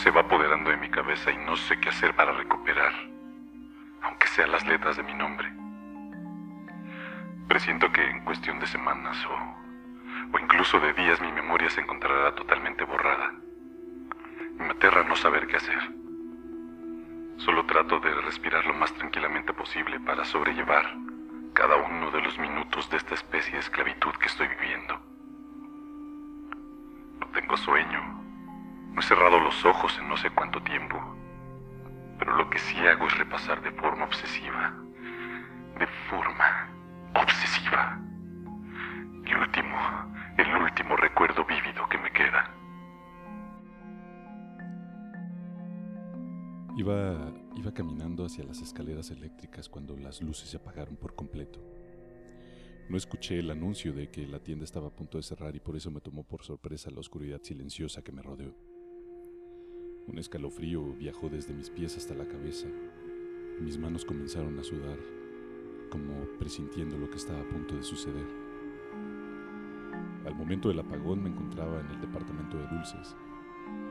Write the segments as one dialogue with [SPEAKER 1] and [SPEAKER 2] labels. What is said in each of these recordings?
[SPEAKER 1] se va apoderando de mi cabeza y no sé qué hacer para recuperar, aunque sean las letras de mi nombre. Presiento que en cuestión de semanas o, o incluso de días mi memoria se encontrará totalmente borrada. Me aterra no saber qué hacer. Solo trato de respirar lo más tranquilamente posible para sobrellevar cada uno de los minutos de esta especie de esclavitud que estoy viviendo. No tengo sueño. No he cerrado los ojos en no sé cuánto tiempo. Pero lo que sí hago es repasar de forma obsesiva. De forma obsesiva. El último, el último recuerdo vívido que me queda.
[SPEAKER 2] Iba, iba caminando hacia las escaleras eléctricas cuando las luces se apagaron por completo. No escuché el anuncio de que la tienda estaba a punto de cerrar y por eso me tomó por sorpresa la oscuridad silenciosa que me rodeó. Un escalofrío viajó desde mis pies hasta la cabeza. Mis manos comenzaron a sudar, como presintiendo lo que estaba a punto de suceder. Al momento del apagón me encontraba en el departamento de dulces,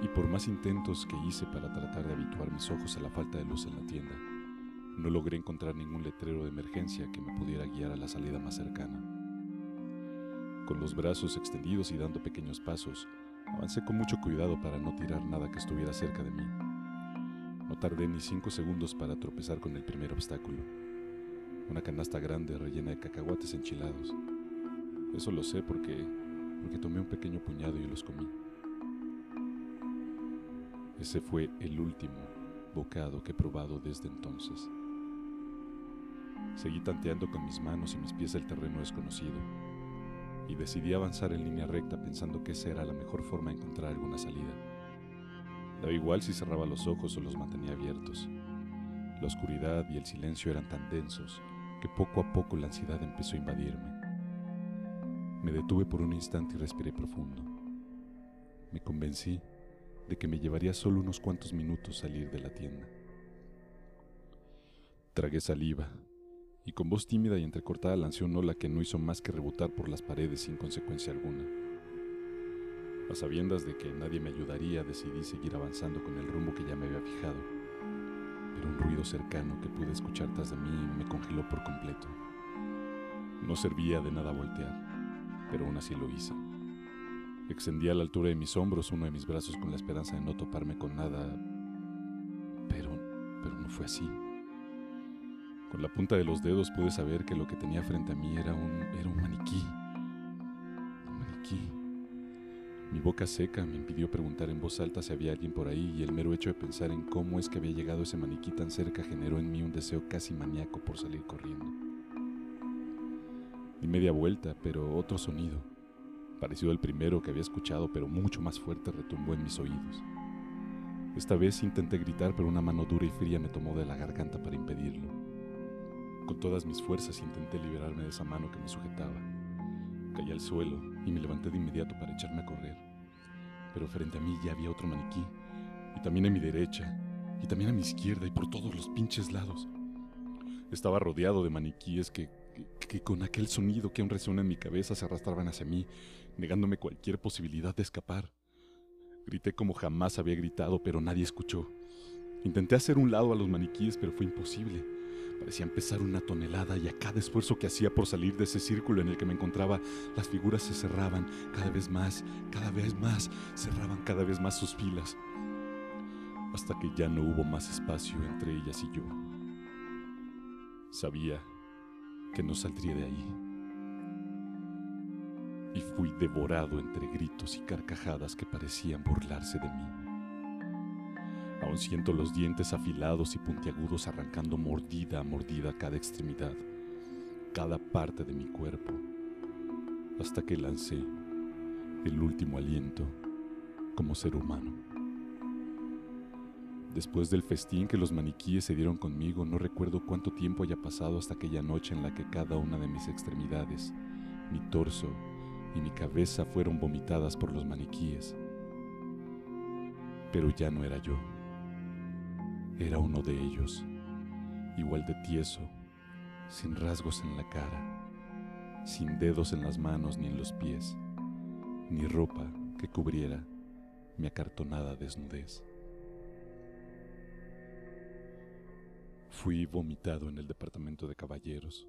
[SPEAKER 2] y por más intentos que hice para tratar de habituar mis ojos a la falta de luz en la tienda, no logré encontrar ningún letrero de emergencia que me pudiera guiar a la salida más cercana. Con los brazos extendidos y dando pequeños pasos, avancé con mucho cuidado para no tirar nada que estuviera cerca de mí. No tardé ni cinco segundos para tropezar con el primer obstáculo, una canasta grande rellena de cacahuates enchilados. Eso lo sé porque, porque tomé un pequeño puñado y los comí. Ese fue el último bocado que he probado desde entonces. Seguí tanteando con mis manos y mis pies el terreno desconocido, y decidí avanzar en línea recta pensando que esa era la mejor forma de encontrar alguna salida. Daba igual si cerraba los ojos o los mantenía abiertos. La oscuridad y el silencio eran tan densos que poco a poco la ansiedad empezó a invadirme. Me detuve por un instante y respiré profundo. Me convencí de que me llevaría solo unos cuantos minutos salir de la tienda. Tragué saliva y con voz tímida y entrecortada lancé un hola que no hizo más que rebotar por las paredes sin consecuencia alguna. A sabiendas de que nadie me ayudaría, decidí seguir avanzando con el rumbo que ya me había fijado, pero un ruido cercano que pude escuchar tras de mí me congeló por completo. No servía de nada voltear, pero aún así lo hice. Extendí a la altura de mis hombros uno de mis brazos con la esperanza de no toparme con nada, pero, pero no fue así. Con la punta de los dedos pude saber que lo que tenía frente a mí era un, era un maniquí. Un maniquí. Mi boca seca me impidió preguntar en voz alta si había alguien por ahí y el mero hecho de pensar en cómo es que había llegado ese maniquí tan cerca generó en mí un deseo casi maníaco por salir corriendo. Di media vuelta, pero otro sonido, parecido al primero que había escuchado, pero mucho más fuerte, retumbó en mis oídos. Esta vez intenté gritar, pero una mano dura y fría me tomó de la garganta para impedirlo. Con todas mis fuerzas intenté liberarme de esa mano que me sujetaba. Caí al suelo y me levanté de inmediato para echarme a correr. Pero frente a mí ya había otro maniquí, y también a mi derecha, y también a mi izquierda, y por todos los pinches lados. Estaba rodeado de maniquíes que, que, que con aquel sonido que aún resuena en mi cabeza se arrastraban hacia mí, negándome cualquier posibilidad de escapar. Grité como jamás había gritado, pero nadie escuchó. Intenté hacer un lado a los maniquíes, pero fue imposible. Parecían pesar una tonelada y a cada esfuerzo que hacía por salir de ese círculo en el que me encontraba, las figuras se cerraban cada vez más, cada vez más, cerraban cada vez más sus filas, hasta que ya no hubo más espacio entre ellas y yo. Sabía que no saldría de ahí. Y fui devorado entre gritos y carcajadas que parecían burlarse de mí. Aún siento los dientes afilados y puntiagudos arrancando mordida a mordida cada extremidad, cada parte de mi cuerpo, hasta que lancé el último aliento como ser humano. Después del festín que los maniquíes se dieron conmigo, no recuerdo cuánto tiempo haya pasado hasta aquella noche en la que cada una de mis extremidades, mi torso y mi cabeza fueron vomitadas por los maniquíes. Pero ya no era yo. Era uno de ellos, igual de tieso, sin rasgos en la cara, sin dedos en las manos ni en los pies, ni ropa que cubriera mi acartonada desnudez. Fui vomitado en el departamento de caballeros.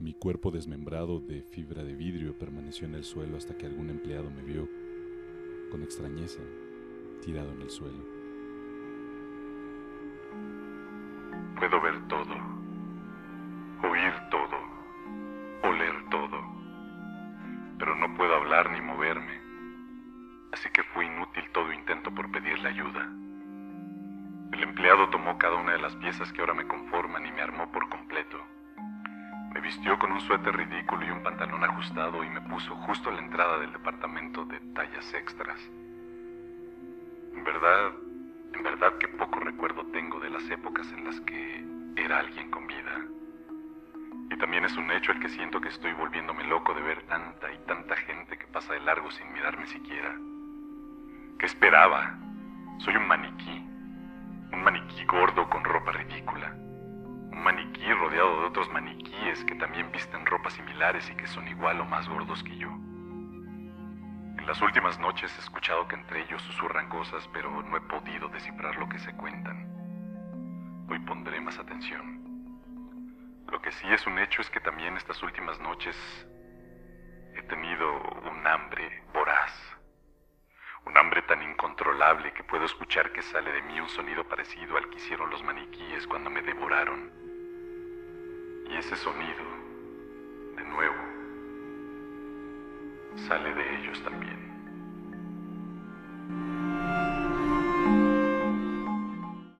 [SPEAKER 2] Mi cuerpo desmembrado de fibra de vidrio permaneció en el suelo hasta que algún empleado me vio, con extrañeza, tirado en el suelo.
[SPEAKER 1] Puedo ver todo, oír todo, oler todo, pero no puedo hablar ni moverme, así que fue inútil todo intento por pedirle ayuda. El empleado tomó cada una de las piezas que ahora me conforman y me armó por completo. Me vistió con un suéter ridículo y un pantalón ajustado y me puso justo a la entrada del departamento de tallas extras. En verdad, en verdad que poco recuerdo tengo de las épocas en las que era alguien con vida. Y también es un hecho el que siento que estoy volviéndome loco de ver tanta y tanta gente que pasa de largo sin mirarme siquiera. ¿Qué esperaba? Soy un maniquí. Un maniquí gordo con ropa ridícula. Un maniquí rodeado de otros maniquíes que también visten ropas similares y que son igual o más gordos que yo. Las últimas noches he escuchado que entre ellos susurran cosas, pero no he podido descifrar lo que se cuentan. Hoy pondré más atención. Lo que sí es un hecho es que también estas últimas noches he tenido un hambre voraz. Un hambre tan incontrolable que puedo escuchar que sale de mí un sonido parecido al que hicieron los maniquíes cuando me devoraron. Y ese sonido, sale de ellos también.